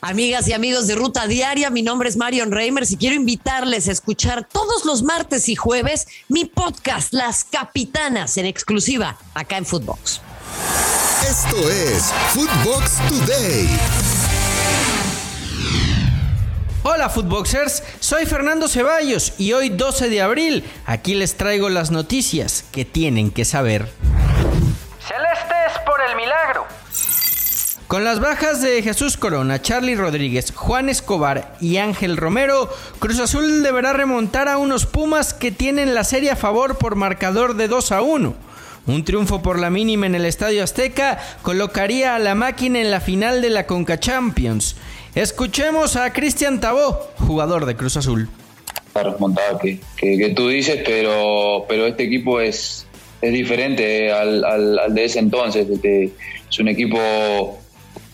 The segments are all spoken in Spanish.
Amigas y amigos de Ruta Diaria, mi nombre es Marion Reimers y quiero invitarles a escuchar todos los martes y jueves mi podcast Las Capitanas en exclusiva acá en Footbox. Esto es Footbox Today. Hola Footboxers, soy Fernando Ceballos y hoy 12 de abril aquí les traigo las noticias que tienen que saber. Con las bajas de Jesús Corona, Charlie Rodríguez, Juan Escobar y Ángel Romero, Cruz Azul deberá remontar a unos Pumas que tienen la serie a favor por marcador de 2 a 1. Un triunfo por la mínima en el Estadio Azteca colocaría a la máquina en la final de la Conca Champions. Escuchemos a Cristian Tabó, jugador de Cruz Azul. La remontada que, que, tú dices, pero, pero este equipo es, es diferente al, al, de ese entonces. Este, es un equipo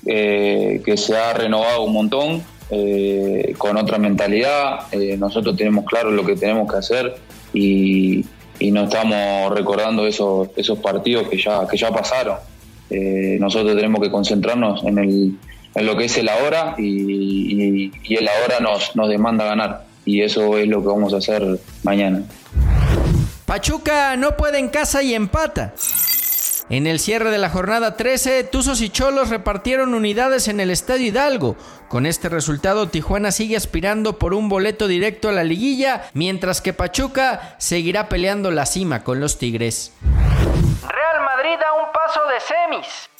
eh, que se ha renovado un montón, eh, con otra mentalidad. Eh, nosotros tenemos claro lo que tenemos que hacer y, no estamos recordando esos, esos partidos que ya, que ya pasaron. nosotros tenemos que concentrarnos en, el, en lo que es el ahora y, y el ahora nos, nos demanda ganar. Y eso es lo que vamos a hacer mañana. Pachuca no puede en casa y empata. En el cierre de la jornada 13, Tuzos y Cholos repartieron unidades en el Estadio Hidalgo. Con este resultado, Tijuana sigue aspirando por un boleto directo a la liguilla, mientras que Pachuca seguirá peleando la cima con los Tigres. Real Madrid a un paso de semis.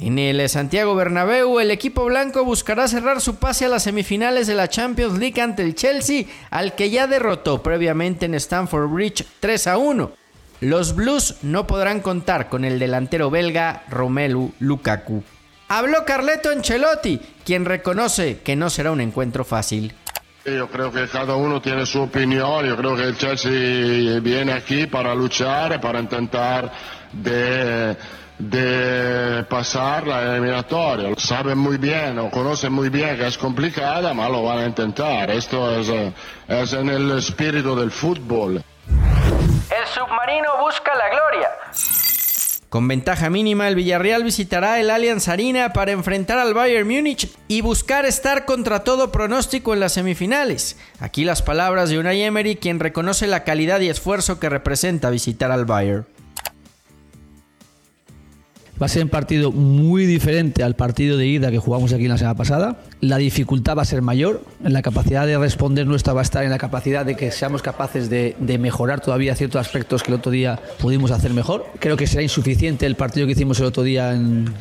En el Santiago Bernabéu, el equipo blanco buscará cerrar su pase a las semifinales de la Champions League ante el Chelsea, al que ya derrotó previamente en Stamford Bridge 3 a 1. Los Blues no podrán contar con el delantero belga Romelu Lukaku. Habló Carleto Ancelotti, quien reconoce que no será un encuentro fácil. Yo creo que cada uno tiene su opinión. Yo creo que el Chelsea viene aquí para luchar, para intentar de, pasar la eliminatoria. Saben muy bien o conocen muy bien que es complicada, pero lo van a intentar. Esto es, es en el espíritu del fútbol. Submarino busca la gloria. Con ventaja mínima, el Villarreal visitará el Allianz Arena para enfrentar al Bayern Múnich y buscar estar contra todo pronóstico en las semifinales. Aquí las palabras de Unai Emery, quien reconoce la calidad y esfuerzo que representa visitar al Bayern. Va a ser un partido muy diferente al partido de ida que jugamos aquí la semana pasada. La dificultad va a ser mayor, la capacidad de responder nuestra va a estar en la capacidad de que seamos capaces de, mejorar todavía ciertos aspectos que el otro día pudimos hacer mejor. Creo que será insuficiente el partido que hicimos el otro día en,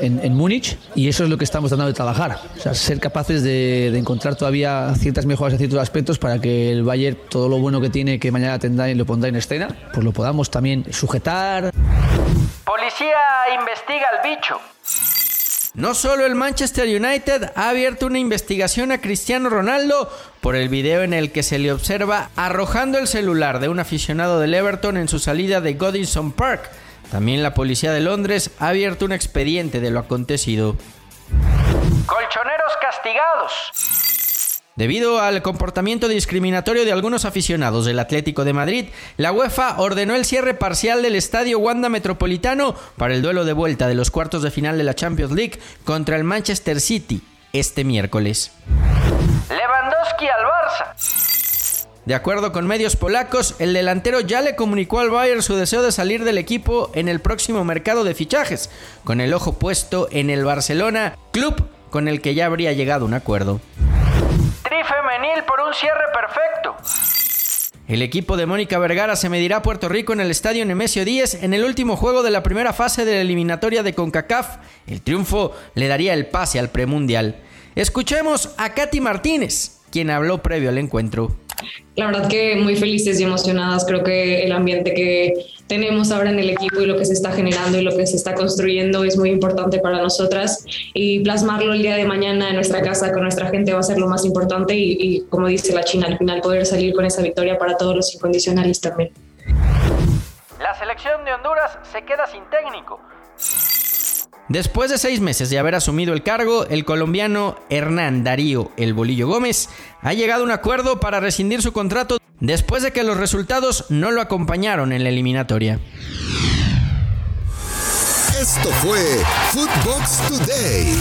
en, Múnich y eso es lo que estamos tratando de trabajar. O sea, ser capaces de, de, encontrar todavía ciertas mejoras en ciertos aspectos para que el Bayern, todo lo bueno que tiene que mañana tendrá y lo pondrá en escena, pues lo podamos también sujetar. Policía investiga al bicho. No solo el Manchester United ha abierto una investigación a Cristiano Ronaldo por el video en el que se le observa arrojando el celular de un aficionado del Everton en su salida de Godinson Park. También la policía de Londres ha abierto un expediente de lo acontecido. Colchoneros castigados. Debido al comportamiento discriminatorio de algunos aficionados del Atlético de Madrid, la UEFA ordenó el cierre parcial del estadio Wanda Metropolitano para el duelo de vuelta de los cuartos de final de la Champions League contra el Manchester City este miércoles. Lewandowski al Barça. De acuerdo con medios polacos, el delantero ya le comunicó al Bayern su deseo de salir del equipo en el próximo mercado de fichajes, con el ojo puesto en el Barcelona, club con el que ya habría llegado un acuerdo cierre perfecto. El equipo de Mónica Vergara se medirá a Puerto Rico en el estadio Nemesio 10 en el último juego de la primera fase de la eliminatoria de CONCACAF. El triunfo le daría el pase al premundial. Escuchemos a Katy Martínez, quien habló previo al encuentro. La verdad que muy felices y emocionadas. Creo que el ambiente que tenemos ahora en el equipo y lo que se está generando y lo que se está construyendo es muy importante para nosotras y plasmarlo el día de mañana en nuestra casa con nuestra gente va a ser lo más importante y, como dice la China, al final poder salir con esa victoria para todos los incondicionales también. La selección de Honduras se queda sin técnico. Después de seis meses de haber asumido el cargo, el colombiano Hernán Darío El Bolillo Gómez ha llegado a un acuerdo para rescindir su contrato después de que los resultados no lo acompañaron en la eliminatoria. Esto fue Footbox Today.